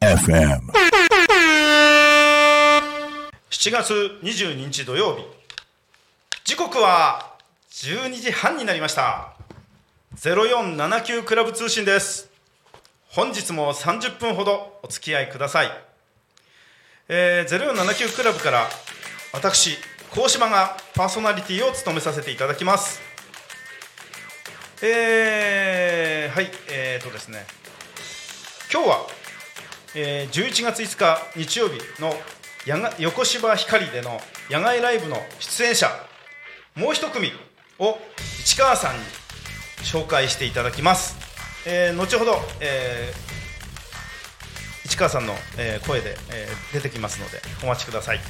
FM. 7月22日土曜日時刻は12時半になりました。0479クラブ通信です。本日も30分ほどお付き合いください、えー、0479クラブから私高島がパーソナリティを務めさせていただきます。えー、はいえーとですね。今日は、えー、11月5日日曜日のやが横芝光での野外ライブの出演者もう一組を市川さんに紹介していただきます、えー後ほど、えー市川さんの、えー声で、えー出てきますのでお待ちください、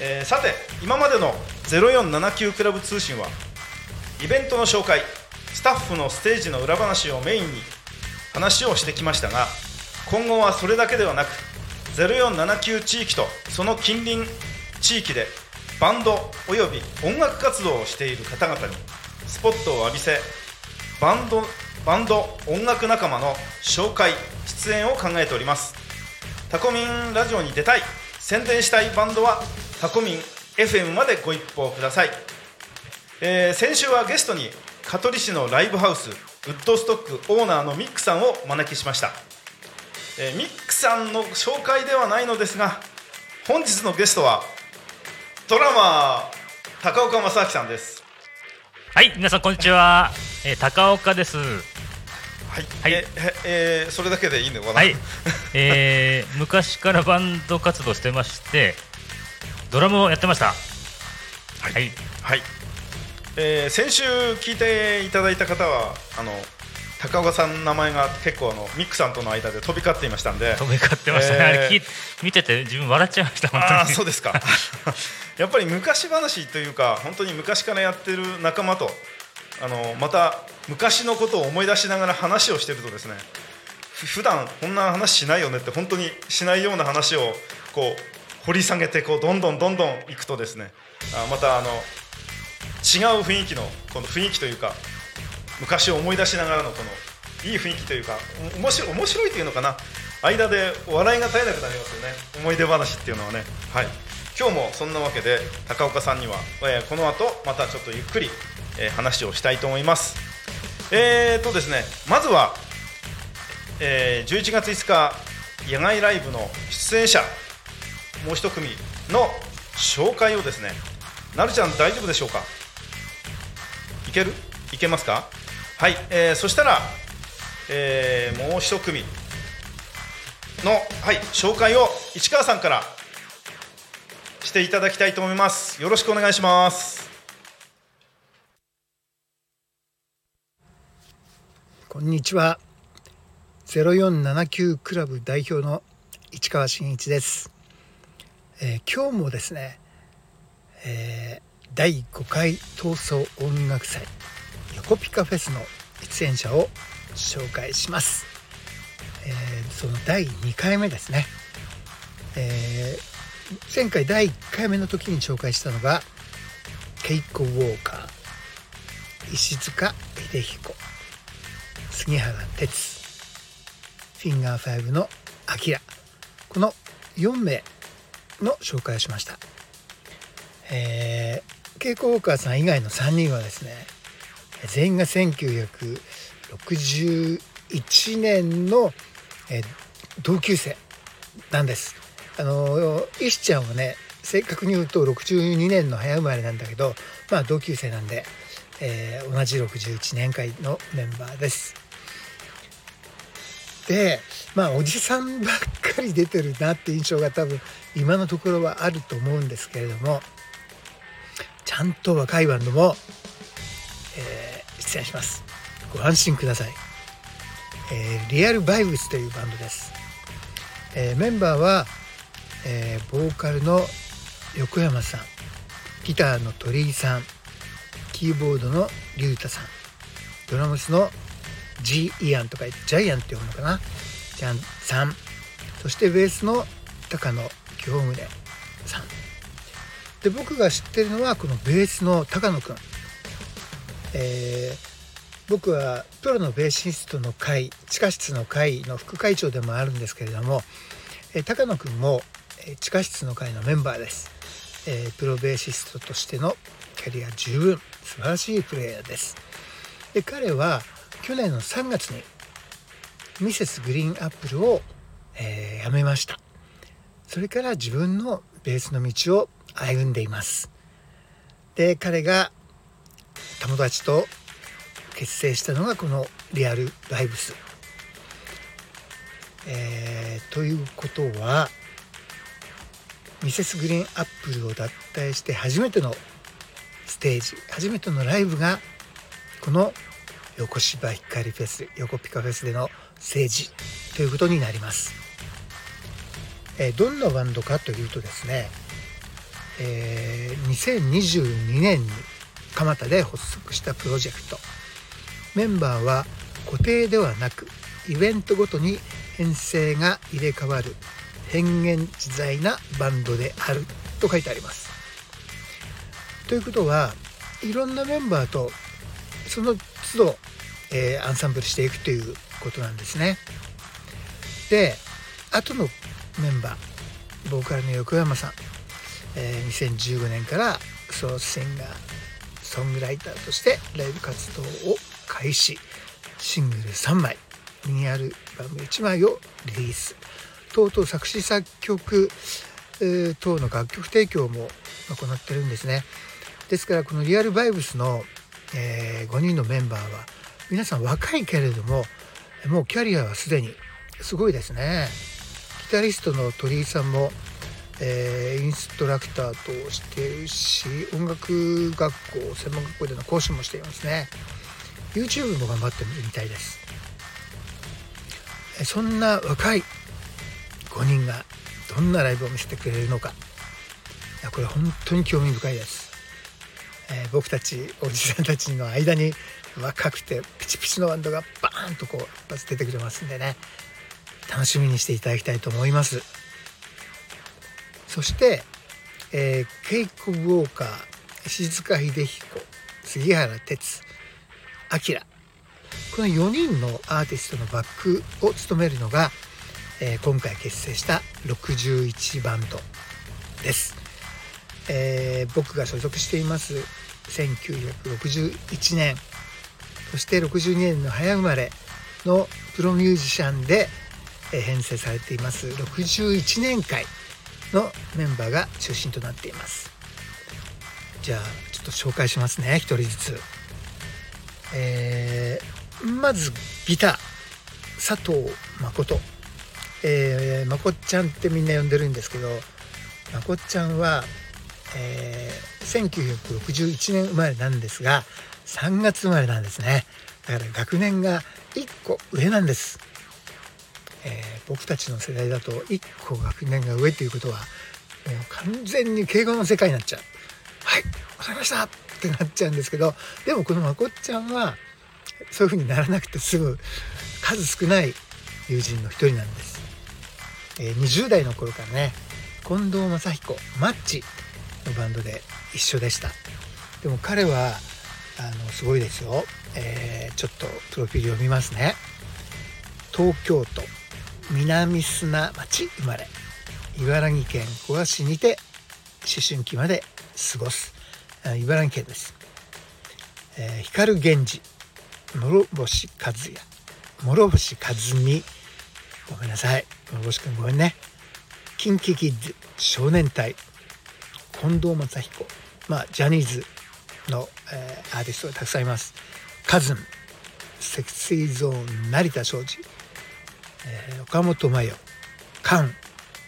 えーさて今までの0479クラブ通信はイベントの紹介スタッフのステージの裏話をメインに話をしてきましたが今後はそれだけではなく0479地域とその近隣地域でバンドおよび音楽活動をしている方々にスポットを浴びせバンドバンド音楽仲間の紹介出演を考えております。タコミンラジオに出たい宣伝したいバンドはタコミン FM までご一報ください。えー先週はゲストに香取市のライブハウスウッドストックオーナーのミックさんをお招きしました、えーミックさんの紹介ではないのですが本日のゲストはドラマー高岡正明さんです。はい、皆さんこんにちは。えー、高岡です。はい、はい。ええーそれだけでいいのかな？はい、えー、昔からバンド活動してまして、ドラムをやってました。はい、はい、えー先週聞いていただいた方はあの高岡さんの名前が結構あのミックさんとの間で飛び交っていましたんで飛び交ってましたね。えー見てて自分笑っちゃいました本当に。ああそうですか やっぱり昔話というか本当に昔からやってる仲間とあのまた昔のことを思い出しながら話をしてるとですねふ普段こんな話しないよねって本当にしないような話をこう掘り下げてこうどんどんどんどんいくとですねあまたあの違う雰囲気のこの雰囲気というか昔を思い出しながらのこのいい雰囲気というか面白い面白いというのかな。間で笑いが絶えなくなりますよね。思い出話っていうのはね。はい。今日もそんなわけで高岡さんには、えーこの後またちょっとゆっくり、えー話をしたいと思います。えーとですねまずは、えー11月5日野外ライブの出演者もう一組の紹介をですねなるちゃん大丈夫でしょうか？いける？いけますか？はい、えーそしたら、えーもう一組の、はい、紹介を市川さんからしていただきたいと思います。よろしくお願いします。こんにちは。0479クラブ代表の市川真一です。えー今日もですね、えー第5回闘争音楽祭横ピカフェスの出演者を紹介します。えーその第2回目ですね。え前回第1回目の時に紹介したのがケイコ・ウォーカー石塚秀彦杉原哲フィンガー5のアキラこの4名の紹介をしました。えー、ケイコ・ウォーカーさん以外の3人はですね全員が1961年の、えー同級生なんです。あの石ちゃんはね正確に言うと62年の早生まれなんだけどまあ同級生なんで、えー同じ61年会のメンバーです。でまあおじさんばっかり出てるなって印象が多分今のところはあると思うんですけれどもちゃんと若いバンドも、えー出演します。ご安心ください、えーリアルバイブスというバンドです、えーメンバーは、えボーカルの横山さんギターの鳥居さんキーボードの龍太さんドラムスの G イアンとかジャイアンって読むのかな？ジャンさん。そしてベースの高野京宗さん。で僕が知ってるのはこのベースの高野くん、えー僕はプロのベーシストの会地下室の会の副会長でもあるんですけれども、えー高野くんも、地下室の会のメンバーです、えープロベーシストとしてのキャリア十分素晴らしいプレイヤーです。で彼は去年の3月にミセスグリーンアップルを、えー辞めました。それから自分のベースの道を歩んでいます。で彼が友達と結成したのがこのリアルバイブス、えーということはミセスグリーンアップルを脱退して初めてのステージ初めてのライブがこの横芝光フェス横ピカフェスでの政治ということになります、えーどんなバンドかというとですね、えー2022年に蒲田で発足したプロジェクト。メンバーは固定ではなくイベントごとに編成が入れ替わる変幻自在なバンドであると書いてあります。ということはいろんなメンバーとその都度、えーアンサンブルしていくということなんですね。で後のメンバーボーカルの横山さん、えー2015年からソロシンガーソングライターとしてライブ活動を開始。シングル3枚ミニアルバム1枚をリリース。とうとう作詞作曲、えー等の楽曲提供も行ってるんですね。ですからこのリアルバイブスの、え5人のメンバーは皆さん若いけれどももうキャリアはすでにすごいですね。ギタリストの鳥居さんも、えーインストラクターとしているし音楽学校専門学校での講師もしていますね。YouTube も頑張ってみたいです。そんな若い5人がどんなライブを見せてくれるのか。これ本当に興味深いです、えー僕たちおじさんたちの間に若くてピチピチのバンドがバーンとこう一発出てくれますんでね。楽しみにしていただきたいと思います。そして、えーケイコ・ウォーカー石塚秀彦杉原哲明この4人のアーティストのバックを務めるのが、えー今回結成した61バンドです、えー僕が所属しています。1961年。そして62年の早生まれのプロミュージシャンで、え編成されています。61年会のメンバーが中心となっています。じゃあちょっと紹介しますね。一人ずつ。えーまずギター。佐藤誠。えー、まこっちゃんってみんな呼んでるんですけどまこっちゃんは、えー1961年生まれなんですが3月生まれなんですね。だから学年が1個上なんです、えー僕たちの世代だと1個学年が上ということはもう完全に敬語の世界になっちゃう。はいわかりましたってなっちゃうんですけどでもこのまこっちゃんはそういう風にならなくてすぐ数少ない友人の一人なんです、えー20代の頃からね近藤正彦マッチ。のバンドで一緒でした。でも彼はあのすごいですよ、えーちょっとプロフィール読みますね。東京都南砂町生まれ。茨城県古河市にて思春期まで過ごす。茨城県です、えー光源氏。諸星和也。諸星和美。ごめんなさい。諸星君ごめんね。近畿キッズ。少年隊。近藤正彦。まあジャニーズの、えーアーティストがたくさんいます。カズンセクシーゾーン成田庄司、えー岡本真代カン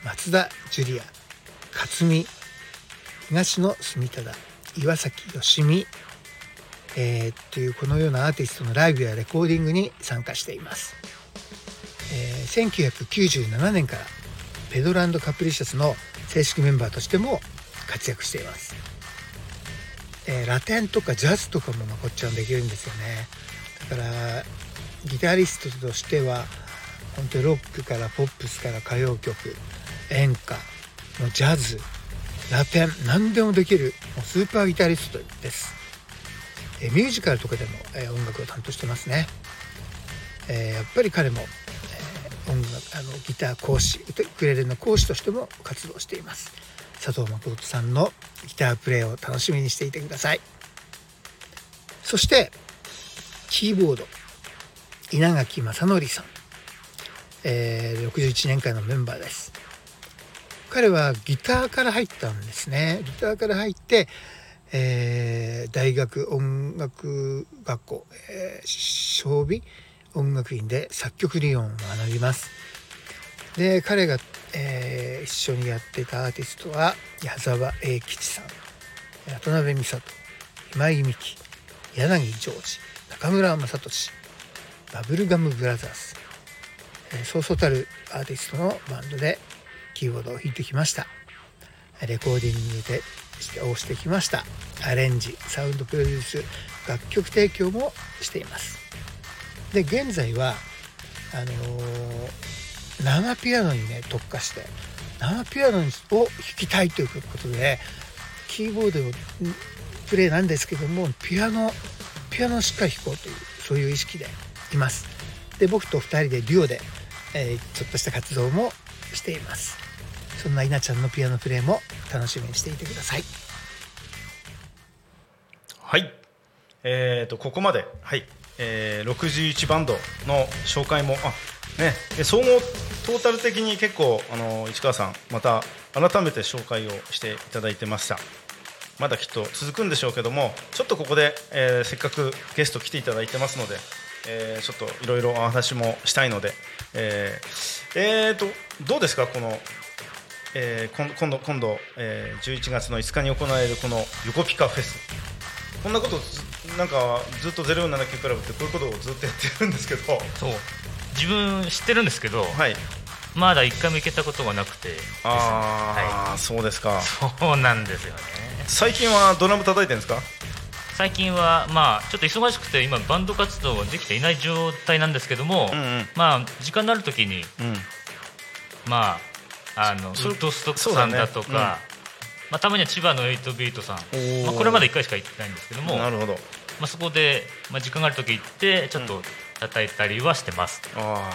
松田ジュリア勝美東野住忠岩崎良美えーというこのようなアーティストのライブやレコーディングに参加しています、えー1997年からペドランド・カプリシャスの正式メンバーとしても活躍しています、えーラテンとかジャズとかもまこっちゃんできるんですよね。だからギタリストとしては本当にロックからポップスから歌謡曲演歌のジャズラテン何でもできるもうスーパーギタリストです、えーミュージカルとかでも、えー音楽を担当してますね、えーやっぱり彼も、え音楽あのギター講師ウクレレの講師としても活動しています。佐藤誠さんのギタープレイを楽しみにしていてください。そしてキーボード稲垣正則さん、えー61年間のメンバーです。彼はギターから入ったんですね。ギターから入って、えー大学音楽学校、えー、小美音楽院で作曲理論を学びます。で彼が、えー一緒にやってたアーティストは矢沢永吉さん。渡辺美里今井美樹柳ジョージ中村雅俊バブルガムブラザーズ、えそうそうたるアーティストのバンドでキーボードを弾いてきました。レコーディングでしてをしてきました。アレンジサウンドプロデュース楽曲提供もしています。で現在はあのー生ピアノにね特化して生ピアノを弾きたいということでキーボードをプレイなんですけどもピアノピアノをしっかり弾こうというそういう意識でいます。で僕と2人でデュオで、えーちょっとした活動もしています。そんな稲ちゃんのピアノプレイも楽しみにしていてください。はい、えー、とここまで、はい。えー、61バンドの紹介もあ、ね、総合トータル的に結構あの市川さんまた改めて紹介をしていただいてました。まだきっと続くんでしょうけどもちょっとここで、えーせっかくゲスト来ていただいてますので、えーちょっといろいろお話もしたいので、えーえーとどうですかこのえー、今度今度、えー、11月の5日に行われるこの横ピカフェス。こんなことずなんかずっと0479クラブってこういうことをずっとやってるんですけど。そう。自分知ってるんですけど、はい。まだ一回も行けたことがなくて。ああ、そうですか。そうなんですよね。最近はドラム叩いてるんですか？最近はまあちょっと忙しくて今バンド活動ができていない状態なんですけども、うんうん。まあ時間のある時にうん。まああのウそッドストックさんだとかうん。まあ、たまには千葉の8ビートさん、ー。まあ、これまで1回しか行ってないんですけども、なるほど。まあ、そこで、まあ、時間がある時行ってちょっと叩いたりはしてます、あ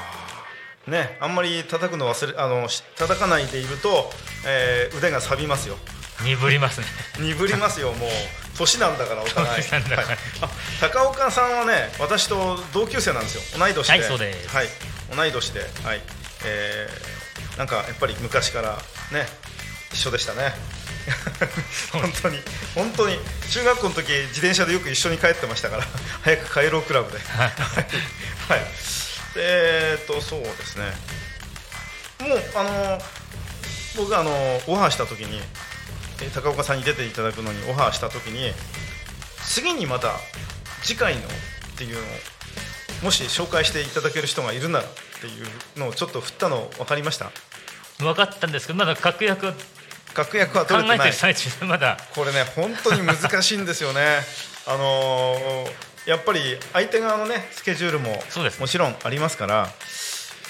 あねあんまり叩くの忘れあのし叩かないでいると、えー腕が錆びますよ。鈍りますね。鈍りますよもう。年なんだからお互い。はい。あ高岡さんはね私と同級生なんですよ。同い年で。はいそうです。はい。同い年で。はい。えーなんかやっぱり昔からね一緒でしたね本当に。本当に。中学校の時自転車でよく一緒に帰ってましたから。早く帰ろうクラブで。はい、はい、えーっとそうですね。もうあの僕あのオファーした時にえー高岡さんに出ていただくのにオファーした時に次にまた次回のっていうのをもし紹介していただける人がいるならっていうのをちょっと振ったの分かりました？分かったんですけどまだ確約は確約は考取れてない。えてる最中でまだ。これね本当に難しいんですよね。あのーやっぱり相手側のねスケジュールもそうです。ねもちろんありますから。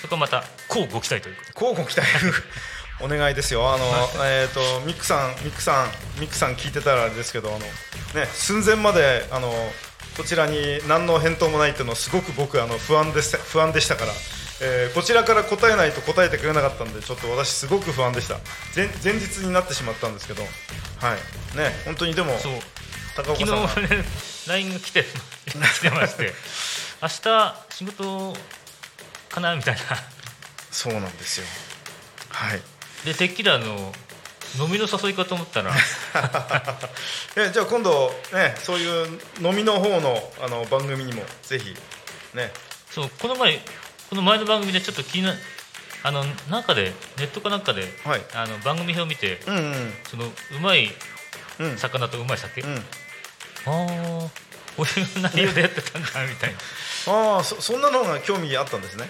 そこはまたこうご期待ということ交互期待。お願いですよ。あの、えー、とミックさんミックさんミックさん聞いてたらあれですけどあの、ね、寸前まであのこちらに何の返答もないっていうのすごく僕あの不安でした不安でしたから、えーこちらから答えないと答えてくれなかったんでちょっと私すごく不安でした。前前日になってしまったんですけど。はい。ね本当にでもそう。高岡昨さんが。日ね LINE が来て来てまして。明日仕事かなみたいな。そうなんですよ。はい。でてっきりあの飲みの誘いかと思ったら。え じゃあ今度ねそういう飲みの方のあの番組にもぜひね。そうこの前この前の番組でちょっと気になあのなんかでネットかなんかで、はい。あの番組表を見てうんうん。そのうまいうん。魚とうまい酒、うん。ああこういう内容でやってたんだみたいな、ああそそんなのが興味あったんですね。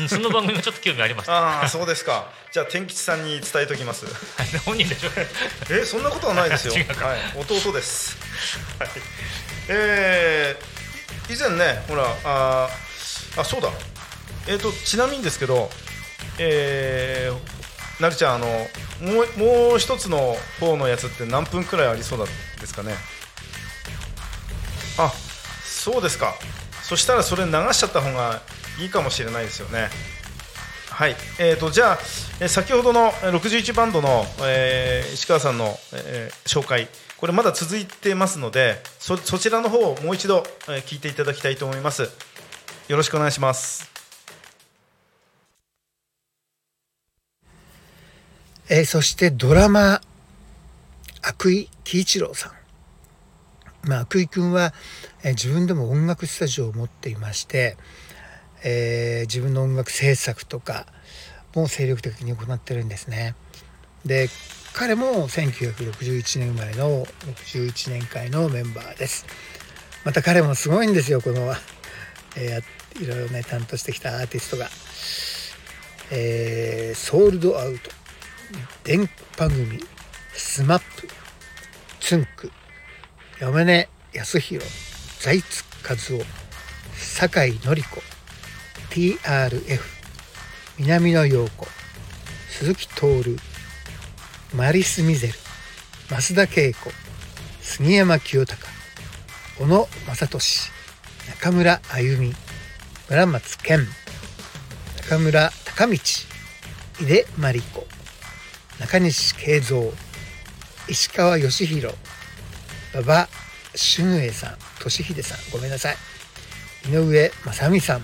うんその番組もちょっと興味ありましたああそうですか。じゃあ天吉さんに伝えときます。本人でしょえそんなことはないですよ。はい、弟です、はい、えー、い以前ねほらあーあそうだ。えっ、とちなみにですけどえーなるちゃんあのもうもう一つの方のやつって何分くらいありそうなんですかね？あそうですか。そしたらそれ流しちゃった方がいいかもしれないですよね。はい。えー、とじゃあ、先ほどの61バンドの、えー石川さんの、えー紹介。これまだ続いてますのでそそちらの方をもう一度、えー聞いていただきたいと思います。よろしくお願いしますえーそしてドラマ涌井喜一郎さん、まあ、涌井君は、えー自分でも音楽スタジオを持っていまして、えー自分の音楽制作とかも精力的に行ってるんですね。で彼も1961年生まれの61年会のメンバーです。また彼もすごいんですよこの、えーいろいろね担当してきたアーティストが。えーソールドアウト電波組スマップつんく山根康弘財津和夫酒井紀子 TRF 南野陽子鈴木徹マリス・ミゼル増田恵子杉山清隆小野正俊中村あゆみ村松健中村孝道井出真理子中西慶三石川義弘馬場俊英さん俊秀さんごめんなさい。井上正美さん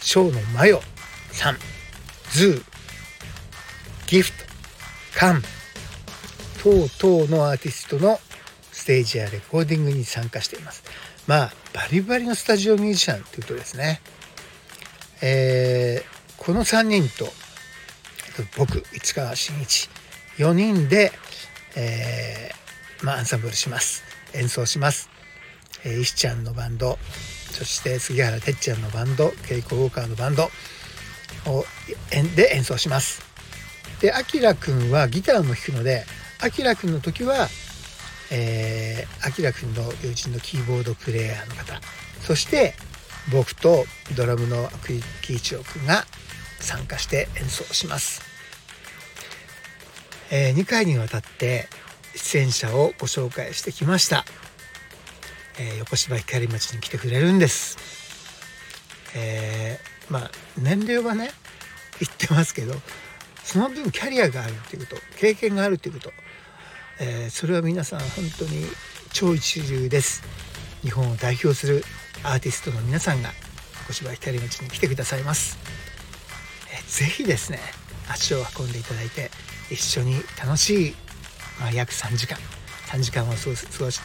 生野真代さんズーギフトカン等々のアーティストのステージやレコーディングに参加しています。まあバリバリのスタジオミュージシャンということですね。えーこの3人と僕市川真一4人で、えーまあ、アンサンブルします。演奏します、えー石ちゃんのバンドそして杉原てっちゃんのバンドケイコウォーカーのバンドをえで演奏します。であきらくんはギターも弾くのであきらくんの時はえーあきらくんの友人のキーボードプレーヤーの方。そして僕とドラムの涌井喜一郎くんが参加して演奏します、え2回にわたって出演者をご紹介してきました、えー横芝光町に来てくれるんです。えーまあ年齢はね言ってますけどその分キャリアがあるっていうこと経験があるっていうこと、えーそれは皆さん本当に超一流です。日本を代表するアーティストの皆さんが横芝光町に来てくださいます。えーぜひですね足を運んでいただいて一緒に楽しい、まあ、約3時間3時間を過ごす過ごし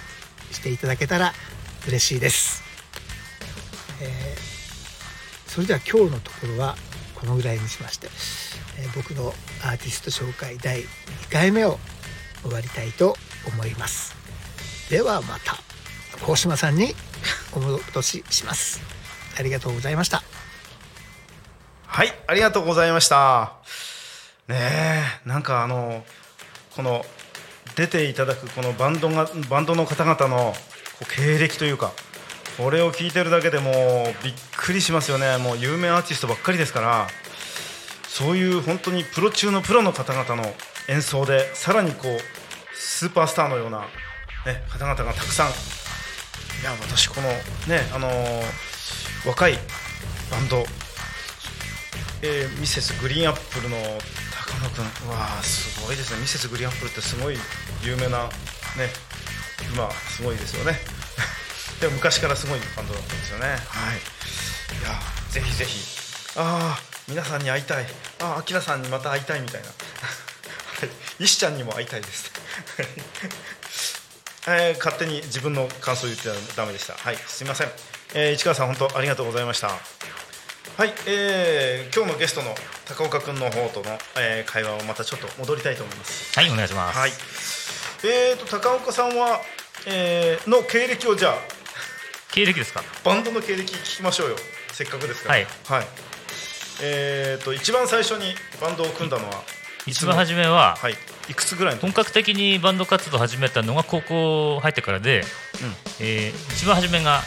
していただけたら嬉しいです、えーそれでは今日のところはこのぐらいにしまして、えー僕のアーティスト紹介第2回目を終わりたいと思います。ではまた大島さんにお戻しします。ありがとうございました。はいありがとうございました。ねえなんかあのこの出ていただくこのバンドがバンドの方々のこう経歴というかこれを聞いてるだけでもうびっくりしますよね。もう有名アーティストばっかりですからそういう本当にプロ中のプロの方々の演奏でさらにこうスーパースターのような、ね、方々がたくさん。いや私このねあのー若いバンドえーミセスグリーンアップルの高野君わーすごいですね。ミセスグリーンアップルってすごい有名なね今すごいですよね。でも昔からすごいバンドだったんですよね。はい。いやぜひぜひ。ああ皆さんに会いたい。ああアキラさんにまた会いたいみたいな。石ちゃんにも会いたいです えー勝手に自分の感想を言ってはダメでしたはいすみません、えー市川さん本当ありがとうございましたはい、えー今日のゲストの高岡君の方との、えー会話をまたちょっと戻りたいと思います。はいお願いします、はい。えーと高岡さんは、えーの経歴をじゃあ経歴ですか？バンドの経歴聞きましょうよ。せっかくですから。はい。はい。えーと一番最初にバンドを組んだのは一番初めは、はい。いくつぐらい本格的にバンド活動を始めたのが高校入ってからで、えー一番初めが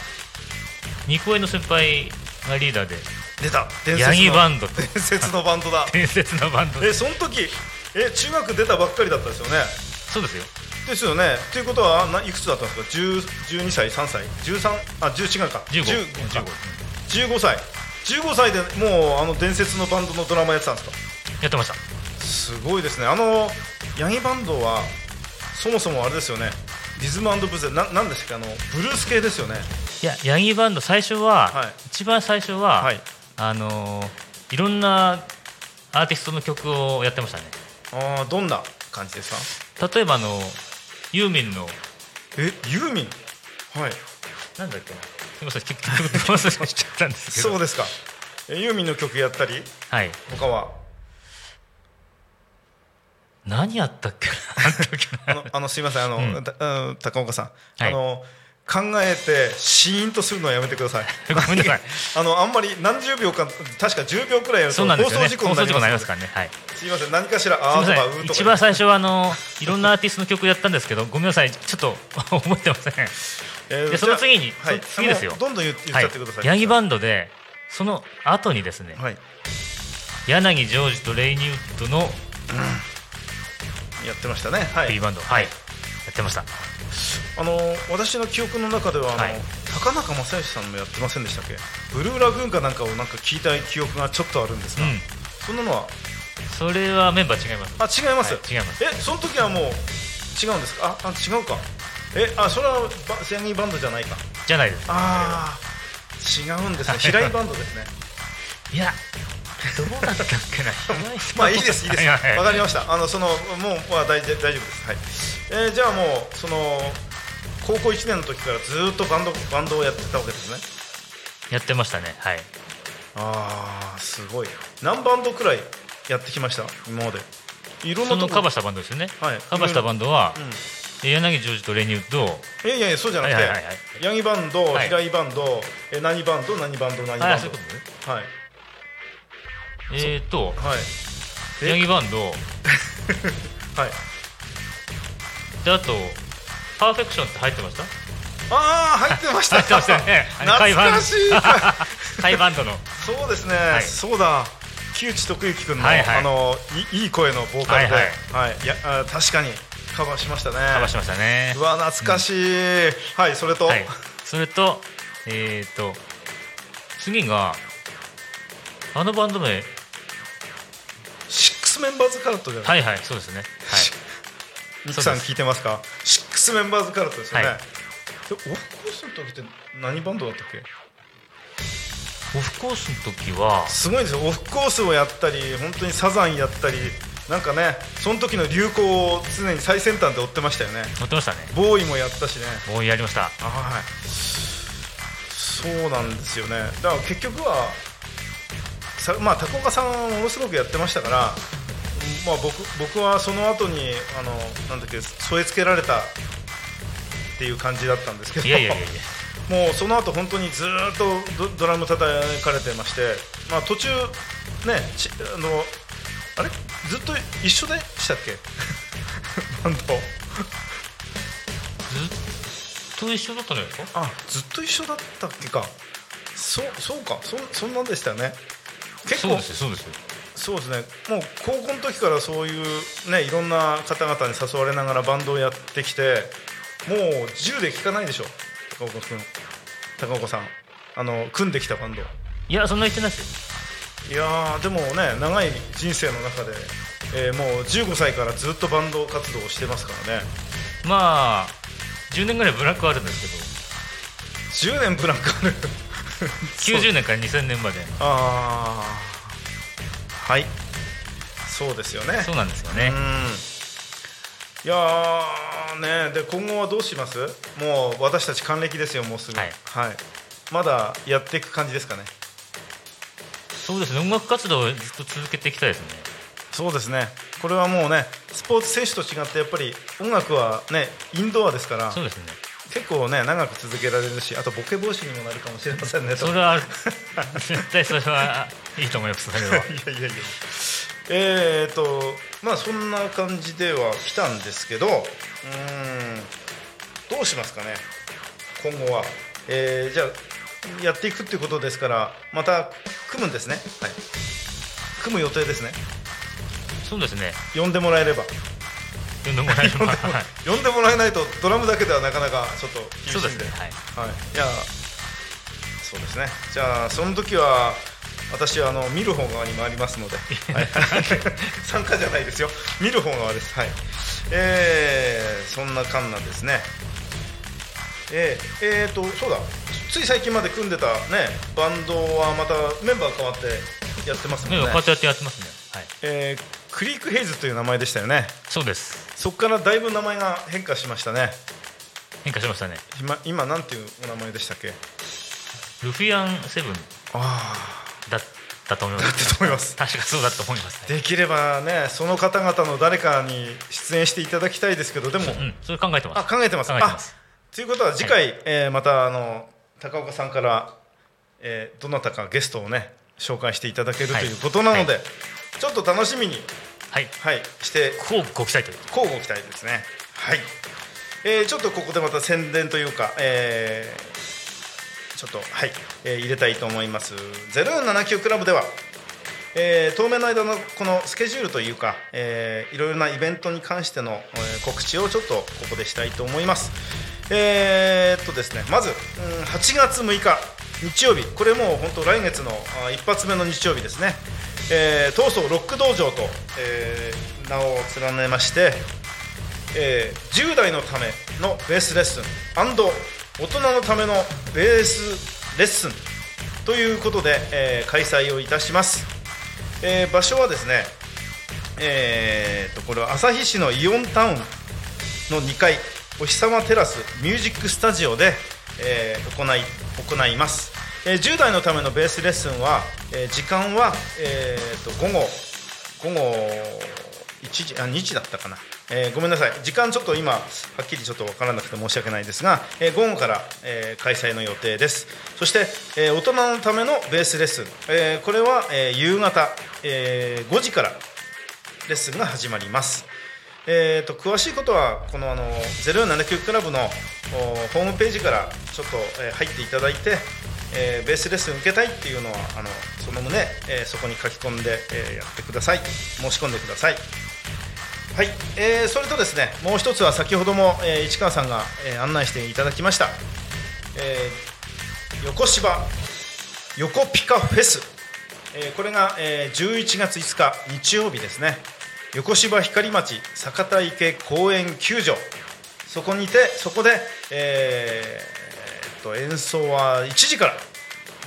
二個上の先輩がリーダーで出た。伝ヤギバンド。伝説のバンドだ。伝説のバンド。えその時え中学出たばっかりだったですよね？そうですよ。ですよね。ということはないくつだったんですか？10 12歳？3歳？13あ10違うか。15 10 15 15歳。15歳でもうあの伝説のバンドのドラマやってたんですか？やってましたすごいですね。あのヤギバンドはそもそもあれですよね。リズムブゼななんですか？あのブルース系ですよね。いやヤギバンド最初は、はい。一番最初は、はい。あのーいろんなアーティストの曲をやってましたね。ああどんな感じですか？例えばあのユーミンのえユーミン？はい。なんだっけな？すみません結局忘れしちゃったんですけど。そうですか。えユーミンの曲やったり？はい。他は？何やったっけな？あの時あのすいません。あの、うん。高岡さん、はい。あの考えてシーンとするのはやめてください。ごめんなさい。あのあんまり何十秒か確か10秒くらいやると放送事故になりまますすからね。はい。すいません。何かしらすあーとかうーとか一番最初はあのいろんなアーティストの曲やったんですけどごめんなさい。ちょっと覚えてません。えーでその次にはい。そ次ですよ。どんどん言っちゃってください、ヤギバンドでその後にですね、はい。柳ジョージとレイニュードのやってましたね。はい。B バンド、はい、やってました。あの私の記憶の中ではあの、はい。高中正義さんもやってませんでしたっけ？ブルーラグーンかなんかをなんか聞いた記憶がちょっとあるんですが、うん。そんなのは？それはメンバー違います。あ違います、はい違います。えその時はもう違うんですか？ああ違うか。えあそれはバヤギバンドじゃないか。じゃないです。ああ違うんですね。平井バンドですね。いやどうだったっけな。まあいいですいいです。ははわかりました。あのそのもうまあ大丈夫大丈夫です。はい、えーじゃあもうその高校1年の時からずっとバンドバンドをやってたわけですね。やってましたね。はい。ああすごい。何バンドくらいやってきました？今まで。いろんなとこ。そのカバーしたバンドですよね、はい。カバーしたバンドは、うん。え柳ジョージとレイニュードいやいやいやそうじゃなくて、はいはいはいはい。ヤギバンド、はい。平井バンド、え何バンド、何バンド、何あバンド。そういはいえーとはい。え？ヤギバンド。はい。であとパーフェクションって入ってました？ああ入ってました。入ってましたよね。懐かしい。タイバンドの。そうですね、はい。そうだ。木内徳之君の、はいはい。あのいいい声のボーカルで、ははい。い。やあ確かにカバーしましたね。カバーしましたね。うわ懐かしい、はいそれと、はい、それとえっ、と次があのバンド名クスメンバーズカルトじゃない、はいはいそうですね。ミクさんそうです聞いてますか？シックスメンバーズカルトですよね、はい。でオフコースの時って何バンドだったっけ？オフコースの時はすごいんですよ。オフコースをやったり本当にサザンやったりなんかねその時の流行を常に最先端で追ってましたよね。乗ってましたね。ボーイもやったしね。もうやりました。はい。そうなんですよね。だから結局はさまあ高岡さんはものすごくやってましたからまあ僕僕はその後にあのなんだっけ添え付けられたっていう感じだったんですけどいやいやいや もうその後本当にずーっとドドラム叩かれてまして、まあ、途中ねちあのあれ？ずっと一緒でしたっけ？バンド。ずっと一緒だったんじゃないですか？あずっと一緒だったっけか。そうそうか。そそんなんでしたよね結構。そうですよそうですよ。そうですね。もう高校の時からそういうねいろんな方々に誘われながらバンドをやってきてもう10で聴かないでしょ。高岡君。高岡さん。あの組んできたバンド。いやそんな言ってないですよ。いやーでもね長い人生の中で、えーもう15歳からずっとバンド活動をしてますからね。まあ10年ぐらいブランクあるんですけど。10年ブランクある90年から2000年まで。ああはい。そうですよね。そうなんですよね。うん。いやーねで今後はどうします？もう私たち還暦ですよもうすぐ。はい。まだやっていく感じですかね。そうですね。音楽活動をずっと続けていきたいですね。そうですね。これはもうねスポーツ選手と違ってやっぱり音楽はねインドアですから。そうですね結構ね長く続けられるしあとボケ防止にもなるかもしれませんねそれは絶対それはいいと思いますそれは。いやいやいや。えーとまあそんな感じでは来たんですけどうーんどうしますかね今後は、えーじゃあやっていくっていうことですからまた組むんですね。はい。組む予定ですね。そうですね。呼んでもらえれば呼んでもらえればはい。呼んでもらえないとドラムだけではなかなかちょっと厳しいんで。そうですね。はい。はい、いやそうですね。じゃあその時は私はあの見る方側に回りますので、はい、参加じゃないですよ。見る方側です。はい。えー、そんなカンナですね。えー、えーとそうだ。つい最近まで組んでたねバンドはまたメンバー変わってやってますもんね。ねこうやってやってやってますね。はい。えークリークヘイズという名前でしたよね。そうですそこからだいぶ名前が変化しましたね。変化しましたね。今今なんていうお名前でしたっけ？ルフィアンセブン。あだったと思いまあだったすと思います。確かそうだと思います、ね、できればねその方々の誰かに出演していただきたいですけどでも、うんそれ考えてます。あ考えてます。考えてます。あということは次回、えーまたあの高岡さんから、えーどなたかゲストをね紹介していただけるとはいいうことなので、はちょっと楽しみに、はい。はい、して。こうご期待という。交互期待ですね。はい、えーちょっとここでまた宣伝というか、えーちょっとはい、えー入れたいと思います。0479クラブではえー当面の間のこのスケジュールというか、えーいろいろなイベントに関しての、えー告知をちょっとここでしたいと思います。えーっとですね、まず、うん、8月6日日曜日。これもう本当来月のあ一発目の日曜日ですね、えー、東総ロック道場と、えー名を連ねまして、えー10代のためのベースレッスン大人のためのベースレッスンということで、えー開催をいたします、えー場所はですねえーとこれは旭市のイオンタウンの2階お日様テラスミュージックスタジオで、えー行い行います、えー10代のためのベースレッスンは、えー時間は、えーと午後午後1時あ2時だったかな、えーごめんなさい。時間ちょっと今はっきりちょっと分からなくて申し訳ないですが、えー午後から、えー開催の予定です。そして、え大人のためのベースレッスン、えこれは、え夕方、え5時からレッスンが始まります。えー、と詳しいことはこのあの0479クラブのホームページからちょっと、え入っていただいて、えーベースレッスン受けたいっていうのはあのその旨、えーそこに書き込んで、えーやってください。申し込んでください。はい、えーそれとですねもう一つは先ほども、えー市川さんが、えー案内していただきました、えー横芝横ピカフェス。えーこれが、えー11月5日日曜日ですね。横芝光町坂田池公園球場。そこにてそこで、えーと演奏は1時から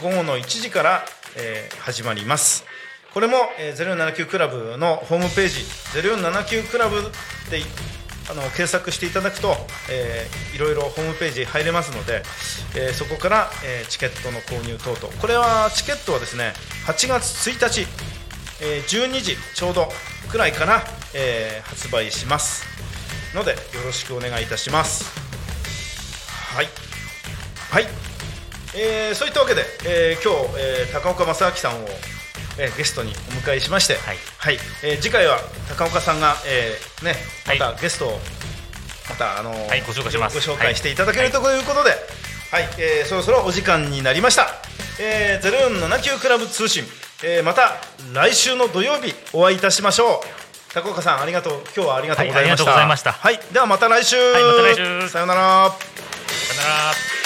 午後の1時から、えー始まります。これも、えー0479クラブのホームページ0479クラブであの検索していただくと、えーいろいろホームページ入れますので、えーそこから、えーチケットの購入等々。これはチケットはですね8月1日、えー12時ちょうどくらいから、えー発売します。のでよろしくお願いいたします。はい。はい、えーそういったわけで、えー今日、えー高岡正明さんを、えーゲストにお迎えしまして、はい。えー次回は高岡さんが、えーね、まはい。たゲストをまたあのーはいご紹介します。ご紹介していただけるということで、はい。えーそろそろお時間になりました、えー、0479クラブ通信、えーまた来週の土曜日お会いいたしましょう。高岡さんありがとう。今日はありがとうございました、はいはい。ではまた来週、はいまた来週。さようなら。さよなら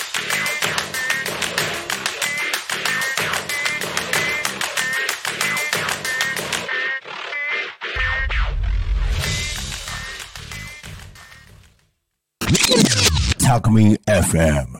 Talk Me FM.